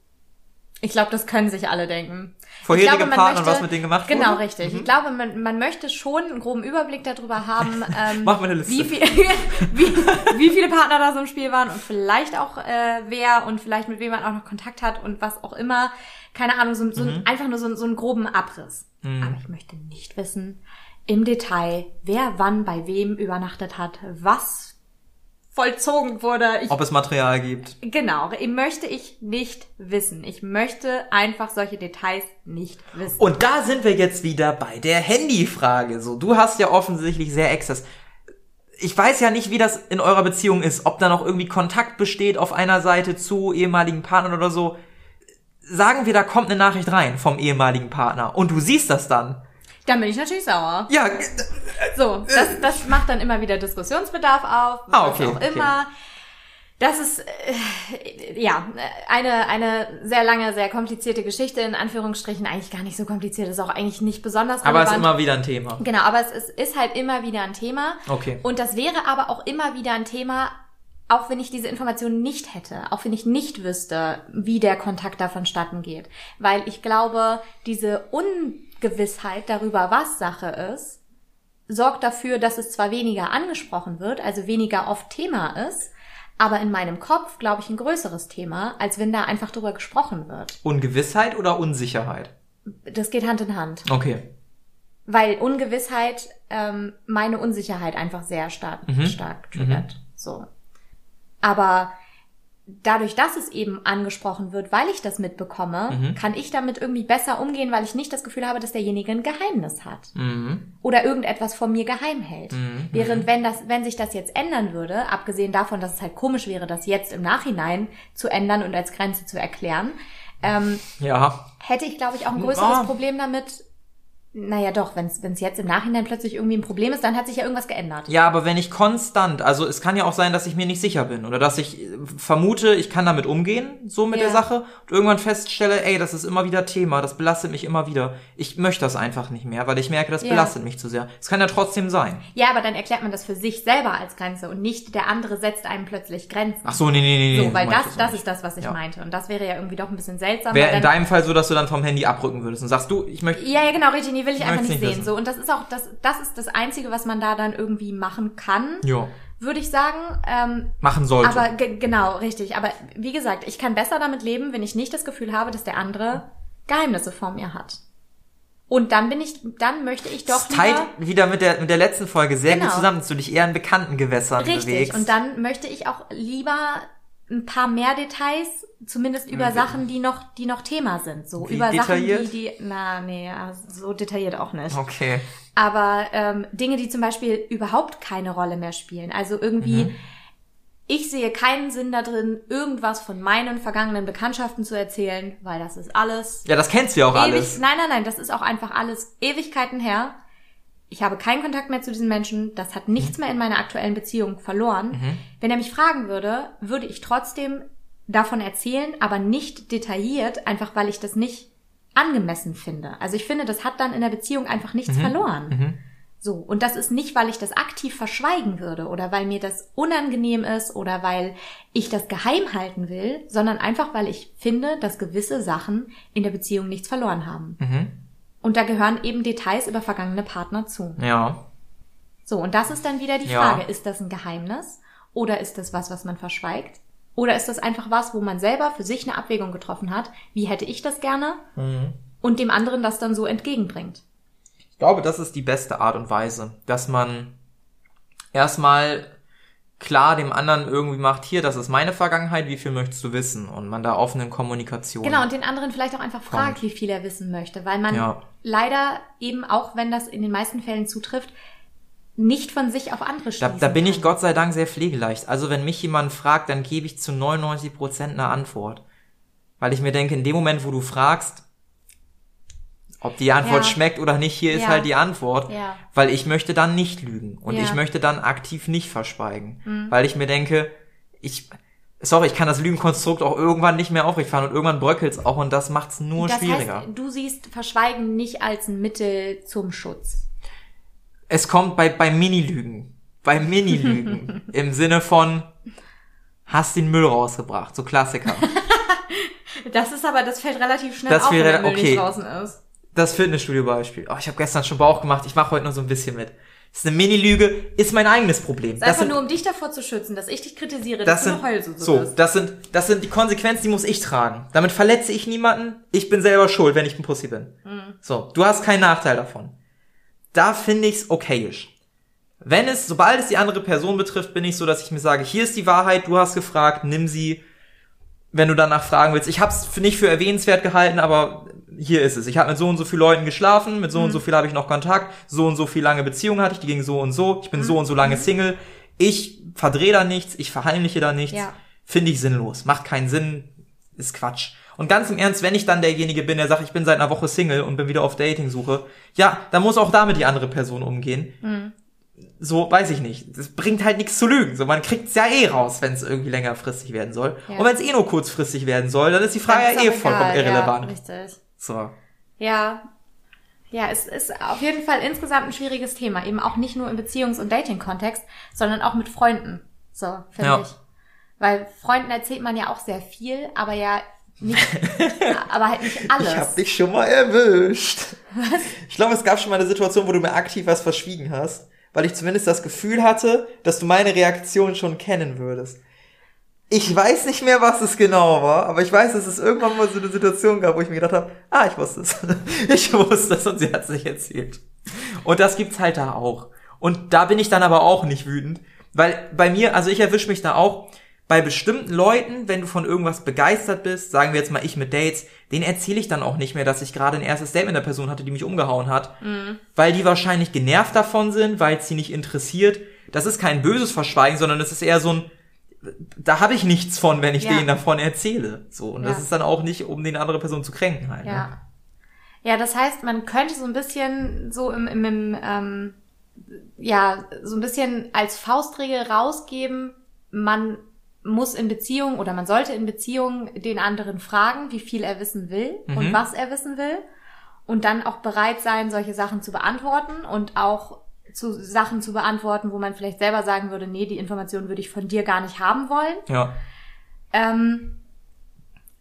Ich glaube, das können sich alle denken. Vorherige glaube, Partner möchte, was mit denen gemacht genau, wurde? Genau, richtig. Mhm. Ich glaube, man, man möchte schon einen groben Überblick darüber haben, <laughs> ähm, Mach mal eine Liste. Wie, viel, <laughs> wie, wie viele Partner da so im Spiel waren und vielleicht auch äh, wer und vielleicht mit wem man auch noch Kontakt hat und was auch immer. Keine Ahnung, so, so mhm. einfach nur so, so einen groben Abriss. Mhm. Aber ich möchte nicht wissen im Detail, wer wann bei wem übernachtet hat, was vollzogen wurde. Ich, Ob es Material gibt. Genau, möchte ich nicht wissen. Ich möchte einfach solche Details nicht wissen. Und da sind wir jetzt wieder bei der Handyfrage. So, du hast ja offensichtlich sehr Access. Ich weiß ja nicht, wie das in eurer Beziehung ist, ob da noch irgendwie Kontakt besteht auf einer Seite zu ehemaligen Partnern oder so. Sagen wir, da kommt eine Nachricht rein vom ehemaligen Partner und du siehst das dann. Dann bin ich natürlich sauer. Ja. So, das, das macht dann immer wieder Diskussionsbedarf auf. Ah, okay. auch immer. Okay. Das ist äh, ja eine eine sehr lange, sehr komplizierte Geschichte in Anführungsstrichen. Eigentlich gar nicht so kompliziert, ist auch eigentlich nicht besonders relevant. Aber es ist immer wieder ein Thema. Genau, aber es ist, ist halt immer wieder ein Thema. Okay. Und das wäre aber auch immer wieder ein Thema, auch wenn ich diese Information nicht hätte, auch wenn ich nicht wüsste, wie der Kontakt davon statten geht. Weil ich glaube, diese Un Gewissheit darüber, was Sache ist, sorgt dafür, dass es zwar weniger angesprochen wird, also weniger oft Thema ist, aber in meinem Kopf, glaube ich, ein größeres Thema, als wenn da einfach drüber gesprochen wird. Ungewissheit oder Unsicherheit? Das geht Hand in Hand. Okay. Weil Ungewissheit ähm, meine Unsicherheit einfach sehr stark, mhm. stark triggert. Mhm. So. Aber dadurch, dass es eben angesprochen wird, weil ich das mitbekomme, mhm. kann ich damit irgendwie besser umgehen, weil ich nicht das Gefühl habe, dass derjenige ein Geheimnis hat mhm. oder irgendetwas von mir geheim hält. Mhm. Während wenn das, wenn sich das jetzt ändern würde, abgesehen davon, dass es halt komisch wäre, das jetzt im Nachhinein zu ändern und als Grenze zu erklären, ähm, ja. hätte ich, glaube ich, auch ein größeres oh. Problem damit, Naja, doch, wenn es jetzt im Nachhinein plötzlich irgendwie ein Problem ist, dann hat sich ja irgendwas geändert. Ja, aber wenn ich konstant, also es kann ja auch sein, dass ich mir nicht sicher bin oder dass ich äh, vermute, ich kann damit umgehen, so mit Ja. der Sache und irgendwann feststelle, ey, das ist immer wieder Thema, das belastet mich immer wieder. Ich möchte das einfach nicht mehr, weil ich merke, das Ja. belastet mich zu sehr. Es kann ja trotzdem sein. Ja, aber dann erklärt man das für sich selber als Grenze und nicht der andere setzt einem plötzlich Grenzen. Ach so, nee, nee, nee, nee. so, weil das, das ist das, was ich Ja. meinte. Und das wäre ja irgendwie doch ein bisschen seltsam. Wäre in deinem Fall so, dass du dann vom Handy abrücken würdest und sagst, du, ich möchte, Ja, ja, genau, richtig, will ich einfach nicht sehen. wissen. So, und das ist auch, das, das ist das Einzige, was man da dann irgendwie machen kann, ja, würde ich sagen. Ähm, machen sollte. aber ge genau, richtig. Aber wie gesagt, ich kann besser damit leben, wenn ich nicht das Gefühl habe, dass der andere Geheimnisse vor mir hat. Und dann bin ich, dann möchte ich doch das teilt lieber, wieder mit der, mit der letzten Folge sehr Genau. gut zusammen, dass du dich eher in bekannten Gewässern richtig. bewegst. Und dann möchte ich auch lieber ein paar mehr Details, zumindest über wie- Sachen, die noch, die noch Thema sind. So Wie über detailliert? Sachen, die, die, na, nee, so detailliert auch nicht. okay. Aber ähm, Dinge, die zum Beispiel überhaupt keine Rolle mehr spielen. Also irgendwie, Mhm. ich sehe keinen Sinn da drin, irgendwas von meinen vergangenen Bekanntschaften zu erzählen, weil das ist alles Ja, das kennst du ja auch ewig. alles. Nein, nein, nein, das ist auch einfach alles Ewigkeiten her. Ich habe keinen Kontakt mehr zu diesen Menschen. Das hat Mhm. nichts mehr in meiner aktuellen Beziehung verloren. Wenn er mich fragen würde, würde ich trotzdem davon erzählen, aber nicht detailliert, einfach weil ich das nicht angemessen finde. Also ich finde, das hat dann in der Beziehung einfach Mhm. nichts verloren. So, und das ist nicht, weil ich das aktiv verschweigen würde oder weil mir das unangenehm ist oder weil ich das geheim halten will, sondern einfach, weil ich finde, dass gewisse Sachen in der Beziehung nichts verloren haben. Und da gehören eben Details über vergangene Partner zu. Ja. So, und das ist dann wieder die Ja. Frage, ist das ein Geheimnis oder ist das was, was man verschweigt? Oder ist das einfach was, wo man selber für sich eine Abwägung getroffen hat? Wie hätte ich das gerne? Mhm. Und dem anderen das dann so entgegenbringt. Ich glaube, das ist die beste Art und Weise, dass man erstmal klar dem anderen irgendwie macht, hier, das ist meine Vergangenheit, wie viel möchtest du wissen? Und man da offenen Kommunikation. Genau, und den anderen vielleicht auch einfach fragt, wie viel er wissen möchte, weil man Ja. leider eben, auch wenn das in den meisten Fällen zutrifft, nicht von sich auf andere Da, schließen da bin ich kann. Gott sei Dank sehr pflegeleicht. Also wenn mich jemand fragt, dann gebe ich zu 99 Prozent eine Antwort. Weil ich mir denke, in dem Moment, wo du fragst, ob die Antwort Ja. schmeckt oder nicht, hier ist Ja. halt die Antwort. Ja. Weil ich möchte dann nicht lügen. Und. Mhm. ich möchte dann aktiv nicht verschweigen. Weil ich mir denke, ich, sorry, ich kann das Lügenkonstrukt auch irgendwann nicht mehr aufrechtfahren und irgendwann bröckelt's auch und das macht's nur das schwieriger. heißt, du siehst Verschweigen nicht als ein Mittel zum Schutz. es kommt bei, bei Mini-Lügen. Bei Mini-Lügen. <laughs> Im Sinne von, hast den Müll rausgebracht. So Klassiker. <laughs> Das ist aber, das fällt relativ schnell Das auf, wenn der Müll okay. nicht draußen ist. Das Fitnessstudio-Beispiel. Oh, ich habe gestern schon Bauch gemacht. Ich mache heute nur so ein bisschen mit. Das ist eine Mini-Lüge, ist mein eigenes Problem. Das ist Das einfach sind, nur, um dich davor zu schützen, dass ich dich kritisiere, das dass du sind, eine Heulsuse so, bist. das sind, das sind die Konsequenzen, die muss ich tragen. Damit verletze ich niemanden. Ich bin selber schuld, wenn ich ein Pussy bin. Mhm. So, du hast keinen Nachteil davon. Da finde ich's okayisch. Wenn es, sobald es die andere Person betrifft, bin ich so, dass ich mir sage, hier ist die Wahrheit, du hast gefragt, nimm sie, wenn du danach fragen willst. Ich habe es nicht für erwähnenswert gehalten, aber hier ist es. Ich habe mit so und so vielen Leuten geschlafen, mit so Mhm. und so viel habe ich noch Kontakt, so und so viel lange Beziehungen hatte ich, die ging so und so, ich bin Mhm. so und so lange Single. Ich verdrehe da nichts, ich verheimliche da nichts. Ja. Finde ich sinnlos, macht keinen Sinn, ist Quatsch. Und ganz im Ernst, wenn ich dann derjenige bin, der sagt, ich bin seit einer Woche Single und bin wieder auf Dating-Suche, ja, dann muss auch damit die andere Person umgehen. Mhm. So, weiß ich nicht. Das bringt halt nichts zu lügen. So, man kriegt's ja eh raus, wenn es irgendwie längerfristig werden soll. Ja. Und wenn es eh nur kurzfristig werden soll, dann ist die Frage ja eh vollkommen egal, irrelevant. Ja, richtig. So. Ja. Ja, es ist auf jeden Fall insgesamt ein schwieriges Thema. Eben auch nicht nur im Beziehungs- und Dating-Kontext, sondern auch mit Freunden. So, finde Ja. ich. Weil Freunden erzählt man ja auch sehr viel, aber ja nicht, <laughs> aber halt nicht alles. Ich hab dich schon mal erwischt. Ich glaube, es gab schon mal eine Situation, wo du mir aktiv was verschwiegen hast, weil ich zumindest das Gefühl hatte, dass du meine Reaktion schon kennen würdest. Ich weiß nicht mehr, was es genau war, aber ich weiß, dass es irgendwann mal so eine Situation gab, wo ich mir gedacht habe, ah, ich wusste es. <laughs> Ich wusste es und sie hat es nicht erzählt. Und das gibt's halt da auch. Und da bin ich dann aber auch nicht wütend, weil bei mir, also ich erwische mich da auch, bei bestimmten Leuten, wenn du von irgendwas begeistert bist, sagen wir jetzt mal ich mit Dates, denen erzähle ich dann auch nicht mehr, dass ich gerade ein erstes Date mit einer Person hatte, die mich umgehauen hat, weil die wahrscheinlich genervt davon sind, weil es sie nicht interessiert. Das ist kein böses Verschweigen, sondern es ist eher so ein, da habe ich nichts von, wenn ich Ja. denen davon erzähle. So und das Ja. ist dann auch nicht, um die andere Person zu kränken halt. Ne? Ja. Ja, das heißt, man könnte so ein bisschen so im, im, im ähm, ja, so ein bisschen als Faustregel rausgeben, man muss in Beziehung oder man sollte in Beziehung den anderen fragen, wie viel er wissen will Mhm. und was er wissen will. Und dann auch bereit sein, solche Sachen zu beantworten und auch zu Sachen zu beantworten, wo man vielleicht selber sagen würde, nee, die Information würde ich von dir gar nicht haben wollen. Ja. Ähm,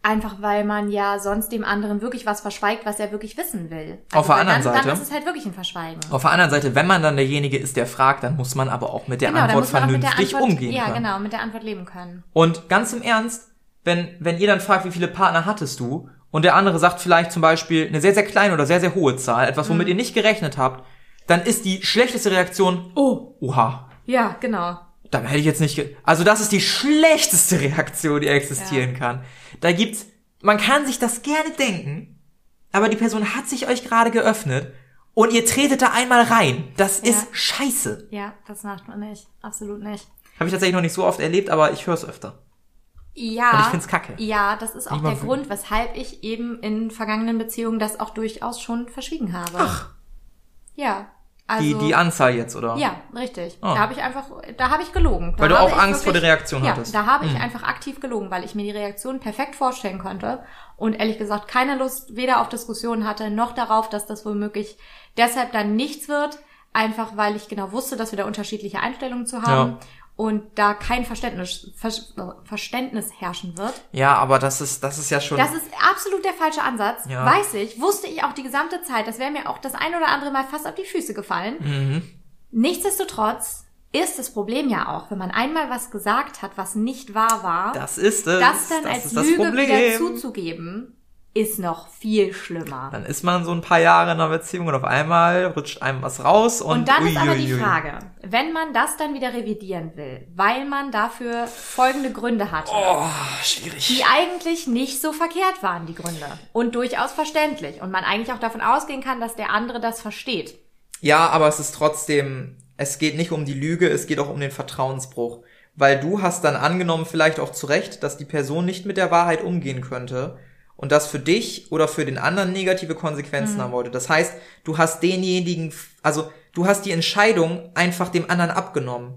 einfach weil man ja sonst dem anderen wirklich was verschweigt, was er wirklich wissen will. Also Auf der anderen dann, Seite- Dann ist es halt wirklich ein Verschweigen. Auf der anderen Seite, wenn man dann derjenige ist, der fragt, dann muss man aber auch mit der Genau, Antwort mit der vernünftig Antwort, umgehen Ja, können. genau, mit der Antwort leben können. Und ganz im Ernst, wenn, wenn ihr dann fragt, wie viele Partner hattest du, und der andere sagt vielleicht zum Beispiel eine sehr, sehr kleine oder sehr, sehr hohe Zahl, etwas, Mhm. womit ihr nicht gerechnet habt, dann ist die schlechteste Reaktion, oh, oha, Ja, genau. Da hätte ich jetzt nicht, ge also das ist die schlechteste Reaktion, die existieren kann. Da gibt's, man kann sich das gerne denken, aber die Person hat sich euch gerade geöffnet und ihr tretet da einmal rein. Das Ja. ist scheiße. Ja, das macht man nicht. Absolut nicht. Habe ich tatsächlich noch nicht so oft erlebt, aber ich höre es öfter. Ja. Und ich find's kacke. Ja, das ist auch der Grund, weshalb ich eben in vergangenen Beziehungen das auch durchaus schon verschwiegen habe. Ach. Ja. Also, Die, die Anzahl jetzt, oder? Ja, richtig. Ah. Da habe ich einfach, da habe ich gelogen. Da Weil du auch Angst vor der Reaktion ja, hattest. da habe ich Hm. einfach aktiv gelogen, weil ich mir die Reaktion perfekt vorstellen konnte und ehrlich gesagt keine Lust weder auf Diskussionen hatte, noch darauf, dass das womöglich deshalb dann nichts wird, einfach weil ich genau wusste, dass wir da unterschiedliche Einstellungen zu haben Ja. Und da kein Verständnis, Ver Verständnis herrschen wird. Ja, aber das ist, das ist ja schon. Das ist absolut der falsche Ansatz. Ja. Weiß ich, wusste ich auch die gesamte Zeit. Das wäre mir auch das ein oder andere Mal fast auf die Füße gefallen. mhm. Nichtsdestotrotz ist das Problem ja auch, wenn man einmal was gesagt hat, was nicht wahr war, Das ist es. das dann das als Lüge wieder zuzugeben, ist noch viel schlimmer. Dann ist man so ein paar Jahre in einer Beziehung und auf einmal rutscht einem was raus und. Und dann ist aber die. Frage, wenn man das dann wieder revidieren will, weil man dafür folgende Gründe hatte, Oh, schwierig. die eigentlich nicht so verkehrt waren, die Gründe. Und durchaus verständlich. Und man eigentlich auch davon ausgehen kann, dass der andere das versteht. Ja, aber es ist trotzdem, es geht nicht um die Lüge, es geht auch um den Vertrauensbruch. Weil du hast dann angenommen, vielleicht auch zu Recht, dass die Person nicht mit der Wahrheit umgehen könnte und das für dich oder für den anderen negative Konsequenzen haben wollte. Das heißt, du hast denjenigen, also du hast die Entscheidung einfach dem anderen abgenommen.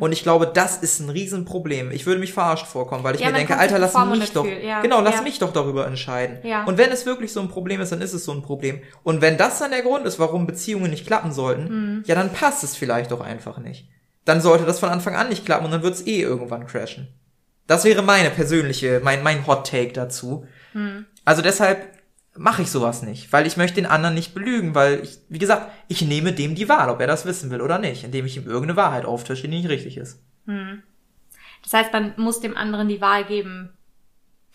Und ich glaube, das ist ein Riesenproblem. Ich würde mich verarscht vorkommen, weil ich Ja, mir denke, Alter, lass mich doch. Ja, genau, lass ja. mich doch darüber entscheiden. Und wenn es wirklich so ein Problem ist, dann ist es so ein Problem. Und wenn das dann der Grund ist, warum Beziehungen nicht klappen sollten, Mhm. ja, dann passt es vielleicht doch einfach nicht. Dann sollte das von Anfang an nicht klappen und dann wird es eh irgendwann crashen. Das wäre meine persönliche, mein, mein Hot Take dazu. Mhm. Also deshalb mache ich sowas nicht, weil ich möchte den anderen nicht belügen, weil ich, wie gesagt, ich nehme dem die Wahl, ob er das wissen will oder nicht, indem ich ihm irgendeine Wahrheit auftische, die nicht richtig ist. Das heißt, man muss dem anderen die Wahl geben,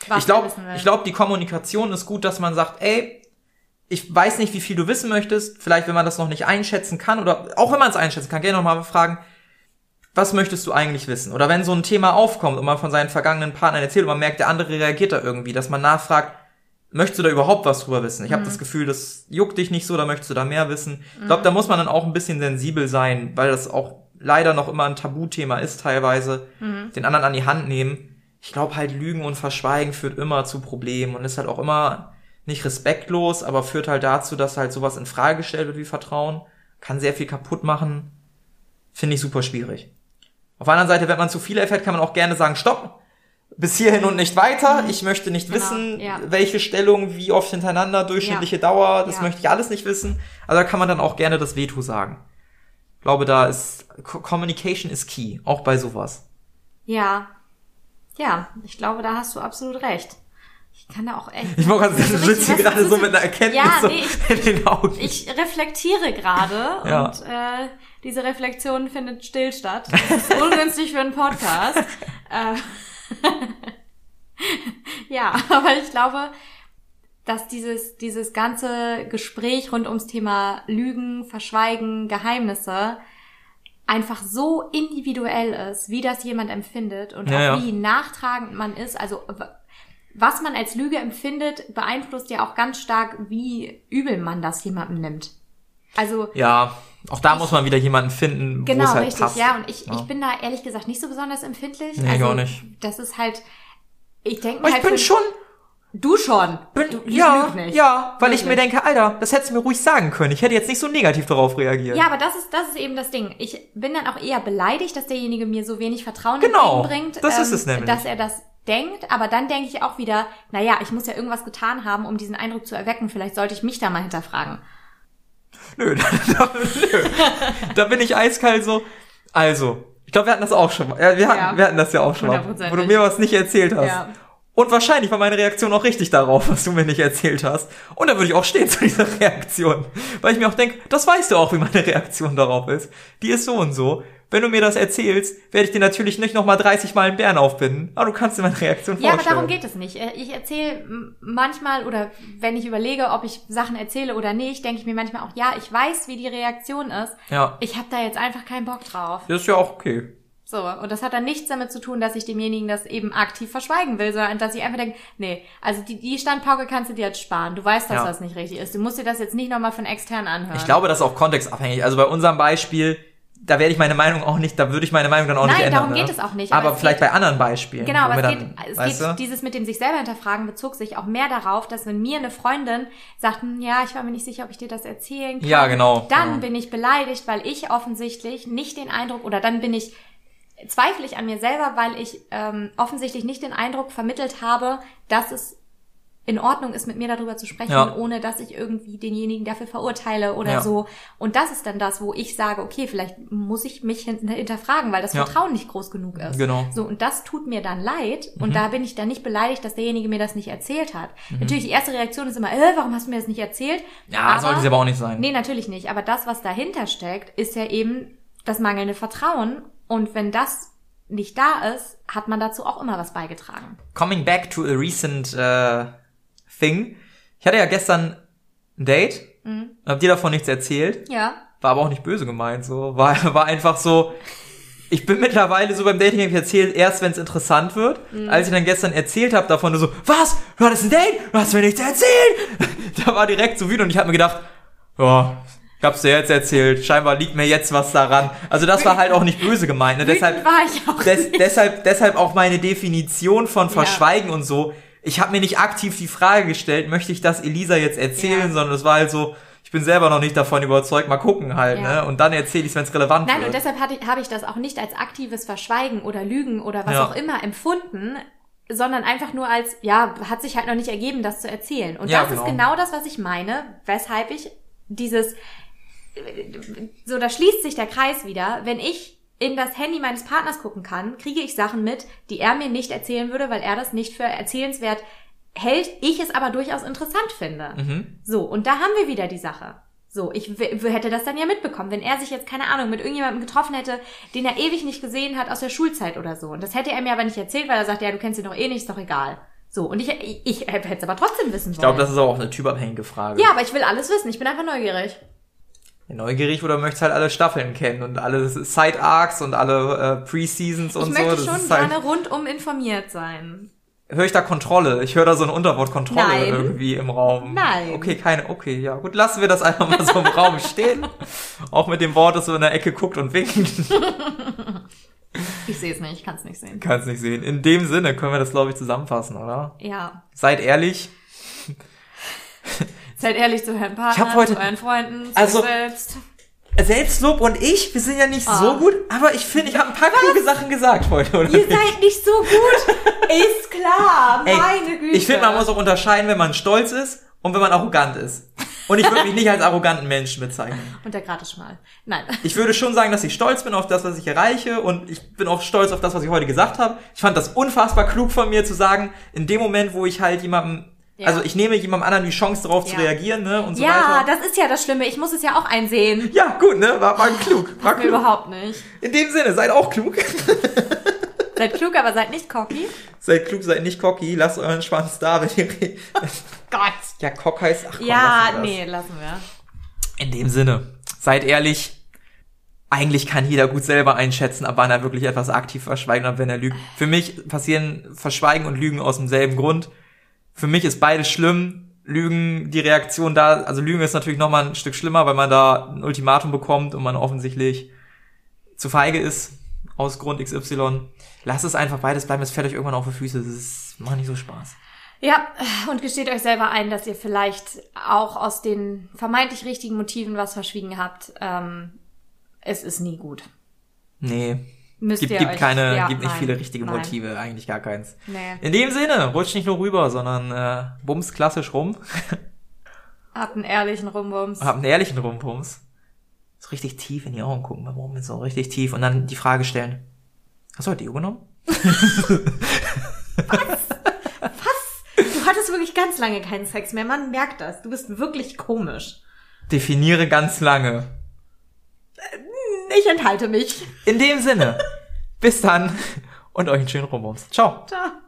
was ich glaube, ich glaube, die Kommunikation ist gut, dass man sagt, ey, ich weiß nicht, wie viel du wissen möchtest. Vielleicht, wenn man das noch nicht einschätzen kann oder auch wenn man es einschätzen kann, gerne nochmal fragen, was möchtest du eigentlich wissen? Oder wenn so ein Thema aufkommt und man von seinen vergangenen Partnern erzählt und man merkt, der andere reagiert da irgendwie, dass man nachfragt, möchtest du da überhaupt was drüber wissen? Ich habe das Gefühl, das juckt dich nicht so, da möchtest du da mehr wissen. Ich glaube, da muss man dann auch ein bisschen sensibel sein, weil das auch leider noch immer ein Tabuthema ist teilweise, den anderen an die Hand nehmen. Ich glaube halt, Lügen und Verschweigen führt immer zu Problemen und ist halt auch immer nicht respektlos, aber führt halt dazu, dass halt sowas in Frage gestellt wird wie Vertrauen. Kann sehr viel kaputt machen. Finde ich super schwierig. Auf der anderen Seite, wenn man zu viel erfährt, kann man auch gerne sagen, stopp, bis hierhin und nicht weiter. Ich möchte nicht Genau, wissen, ja. welche Stellung, wie oft hintereinander, durchschnittliche Dauer, das Ja. möchte ich alles nicht wissen. Also da kann man dann auch gerne das Veto sagen. Ich glaube, da ist Co- Communication is key, auch bei sowas. Ja. Ja, ich glaube, da hast du absolut recht. Ich kann da auch echt. Ich wollte gerade sagen, so du sitzt hier richtig- gerade so mit einer Erkenntnis Ja, so nee, in den Augen. Ich reflektiere gerade <laughs> Ja. und äh, diese Reflexion findet still statt. Das ist ungünstig für einen Podcast. <laughs> äh, <laughs> ja, aber ich glaube, dass dieses, dieses ganze Gespräch rund ums Thema Lügen, Verschweigen, Geheimnisse einfach so individuell ist, wie das jemand empfindet und Ja, auch ja. wie nachtragend man ist. Also was man als Lüge empfindet, beeinflusst ja auch ganz stark, wie übel man das jemandem nimmt. Also Ja, auch da muss man wieder jemanden finden, wo genau es halt richtig, passt. ja. Und ich, Ja. ich bin da ehrlich gesagt nicht so besonders empfindlich. Nee, ich also, auch nicht. Das ist halt, ich denke mir ich halt bin für- schon Du schon. Bin, du, ja, ja, weil Wirklich. ich mir denke, Alter, das hättest du mir ruhig sagen können. Ich hätte jetzt nicht so negativ darauf reagiert. Ja, aber das ist, das ist eben das Ding. Ich bin dann auch eher beleidigt, dass derjenige mir so wenig Vertrauen genau, entgegenbringt. das ähm, ist es nämlich. Dass er das denkt, aber dann denke ich auch wieder, naja, ich muss ja irgendwas getan haben, um diesen Eindruck zu erwecken. Vielleicht sollte ich mich da mal hinterfragen. Nö, <laughs> da, nö. da bin ich eiskalt so. Also, ich glaube, wir hatten das auch schon mal. Ja, wir, hatten, ja. wir hatten das ja auch schon mal, wo du mir was nicht erzählt hast. Ja. Und wahrscheinlich war meine Reaktion auch richtig darauf, was du mir nicht erzählt hast. Und da würde ich auch stehen zu dieser <laughs> Reaktion. Weil ich mir auch denke, das weißt du auch, wie meine Reaktion darauf ist. Die ist so und so. Wenn du mir das erzählst, werde ich dir natürlich nicht nochmal 30 Mal einen Bären aufbinden. Aber du kannst dir meine Reaktion vorstellen. Ja, aber darum geht es nicht. Äh, ich erzähle manchmal oder wenn ich überlege, ob ich Sachen erzähle oder nicht, denke ich mir manchmal auch, ja, ich weiß, wie die Reaktion ist. Ja. Ich habe da jetzt einfach keinen Bock drauf. Das ist ja auch okay. So, und das hat dann nichts damit zu tun, dass ich demjenigen das eben aktiv verschweigen will, sondern dass ich einfach denke, nee, also die, die Standpauke kannst du dir jetzt sparen. Du weißt, dass ja. das nicht richtig ist. Du musst dir das jetzt nicht nochmal von extern anhören. Ich glaube, das ist auch kontextabhängig. Also bei unserem Beispiel, da werde ich meine Meinung auch nicht, da würde ich meine Meinung dann auch Nein, nicht ändern. Nein, darum geht es auch nicht. Aber, aber vielleicht geht, bei anderen Beispielen. Genau, aber es geht, dann, es geht dieses mit dem sich selber hinterfragen bezog sich auch mehr darauf, dass wenn mir eine Freundin sagt, hm, ja, ich war mir nicht sicher, ob ich dir das erzählen kann. Ja, genau. Dann genau. bin ich beleidigt, weil ich offensichtlich nicht den Eindruck, oder dann bin ich zweifle ich an mir selber, weil ich ähm, offensichtlich nicht den Eindruck vermittelt habe, dass es in Ordnung ist, mit mir darüber zu sprechen, ja. ohne dass ich irgendwie denjenigen dafür verurteile oder ja. so. Und das ist dann das, wo ich sage, okay, vielleicht muss ich mich hinterfragen, weil das ja. Vertrauen nicht groß genug ist. Genau. So, und das tut mir dann leid. Und mhm. da bin ich dann nicht beleidigt, dass derjenige mir das nicht erzählt hat. Mhm. Natürlich, die erste Reaktion ist immer, äh, warum hast du mir das nicht erzählt? Ja, aber, sollte es aber auch nicht sein. Nee, natürlich nicht. Aber das, was dahinter steckt, ist ja eben das mangelnde Vertrauen. Und wenn das nicht da ist, hat man dazu auch immer was beigetragen. Coming back to a recent uh, thing. Ich hatte ja gestern ein Date. Mhm. Hab dir davon nichts erzählt. Ja. War aber auch nicht böse gemeint, so. War, war einfach so, ich bin mittlerweile so beim Dating, ich erzähle erst, wenn es interessant wird. Mhm. Als ich dann gestern erzählt habe davon, du so, was? Du hattest ein Date? Du hast mir nichts erzählt? <laughs> da war direkt so wütend und ich habe mir gedacht, ja, ich hab's dir jetzt erzählt. Scheinbar liegt mir jetzt was daran. Also das war halt auch nicht böse gemeint. Ne? deshalb, war ich auch des, deshalb, deshalb auch meine Definition von Verschweigen ja. und so. Ich habe mir nicht aktiv die Frage gestellt, möchte ich das Elisa jetzt erzählen, ja. sondern es war halt so, ich bin selber noch nicht davon überzeugt, mal gucken halt, ja. ne? Und dann erzähle ich es, wenn es relevant Nein, wird. und deshalb habe ich das auch nicht als aktives Verschweigen oder Lügen oder was auch immer empfunden, sondern einfach nur als, ja, hat sich halt noch nicht ergeben, das zu erzählen. Und das genau. ist genau das, was ich meine, weshalb ich dieses, so, da schließt sich der Kreis wieder. Wenn ich in das Handy meines Partners gucken kann, kriege ich Sachen mit, die er mir nicht erzählen würde, weil er das nicht für erzählenswert hält, ich es aber durchaus interessant finde. Mhm. So, und da haben wir wieder die Sache. So, ich hätte das dann ja mitbekommen, wenn er sich jetzt, keine Ahnung, mit irgendjemandem getroffen hätte, den er ewig nicht gesehen hat aus der Schulzeit oder so. Und das hätte er mir aber nicht erzählt, weil er sagt, ja, du kennst ihn doch eh nicht, ist doch egal. So, und ich, ich, ich hätte es aber trotzdem wissen wollen. Ich glaube, das ist auch eine typabhängige Frage. Ja, aber ich will alles wissen, ich bin einfach neugierig neugierig oder möchtest halt alle Staffeln kennen und alle Side Arcs und alle äh, Pre-Seasons und so. Ich möchte schon halt gerne rundum informiert sein. Höre ich da Kontrolle? Ich höre da so eine Unterwortkontrolle Nein. irgendwie im Raum. Nein. Okay, keine, okay, ja. Gut, lassen wir das einfach mal so im Raum stehen. <laughs> Auch mit dem Wort, das so in der Ecke guckt und winkt. Ich sehe es nicht, ich kann es nicht sehen. Kann es nicht sehen. In dem Sinne können wir das, glaube ich, zusammenfassen, oder? Ja. Seid ehrlich. Seid ehrlich zu Herrn Partner, ich hab heute, zu euren Freunden, zu also, selbst. Selbstlob und ich, wir sind ja nicht oh. so gut, aber ich finde, ich habe ein paar Was? kluge Sachen gesagt heute, oder? Ihr nicht? seid nicht so gut. <laughs> ist klar, Ey, meine Güte. Ich finde, man muss auch unterscheiden, wenn man stolz ist und wenn man arrogant ist. Und ich würde mich nicht als arroganten Menschen bezeichnen. Und der gerade schmal. Nein. Ich würde schon sagen, dass ich stolz bin auf das, was ich erreiche und ich bin auch stolz auf das, was ich heute gesagt habe. Ich fand das unfassbar klug von mir zu sagen, in dem Moment, wo ich halt jemandem ja. Also ich nehme jemandem anderen die Chance darauf ja. zu reagieren, ne? Und so ja, weiter. Ja, das ist ja das Schlimme. Ich muss es ja auch einsehen. Ja, gut, ne? War, war klug. War klug. überhaupt nicht. In dem Sinne, seid auch klug. <laughs> seid klug, aber seid nicht cocky. Seid klug, seid nicht cocky. Lasst euren Schwanz da, wenn ihr redet. <laughs> Gott. Ja, Cock heißt, ach komm, Ja, lassen nee, lassen wir. In dem Sinne, seid ehrlich. Eigentlich kann jeder gut selber einschätzen, ab wann er wirklich etwas aktiv verschweigt und wenn er lügt. Für mich passieren Verschweigen und Lügen aus demselben Grund. Für mich ist beides schlimm Lügen, die Reaktion da, also Lügen ist natürlich noch mal ein Stück schlimmer, weil man da ein Ultimatum bekommt und man offensichtlich zu feige ist aus Grund XY. Lass es einfach beides bleiben, es fällt euch irgendwann auf die Füße. Das ist, macht nicht so Spaß. Ja, und gesteht euch selber ein, dass ihr vielleicht auch aus den vermeintlich richtigen Motiven was verschwiegen habt. Ähm, es ist nie gut. Nee. Müsst Gibt, gibt keine, ja, gibt nicht nein, viele richtige nein. Motive, eigentlich gar keins. Nee. In dem Sinne, rutscht nicht nur rüber, sondern äh, bums klassisch rum. <laughs> Habt einen ehrlichen Rumbums. Hab einen ehrlichen Rumbums. So richtig tief in die Augen gucken beim Rummen, so richtig tief. Und dann die Frage stellen. Hast du heute Deo genommen? <laughs> <laughs> Du hattest wirklich ganz lange keinen Sex mehr. Man merkt das. Du bist wirklich komisch. Definiere ganz lange. Ich enthalte mich. In dem Sinne, bis dann und euch einen schönen Rumbums. Ciao. Ciao.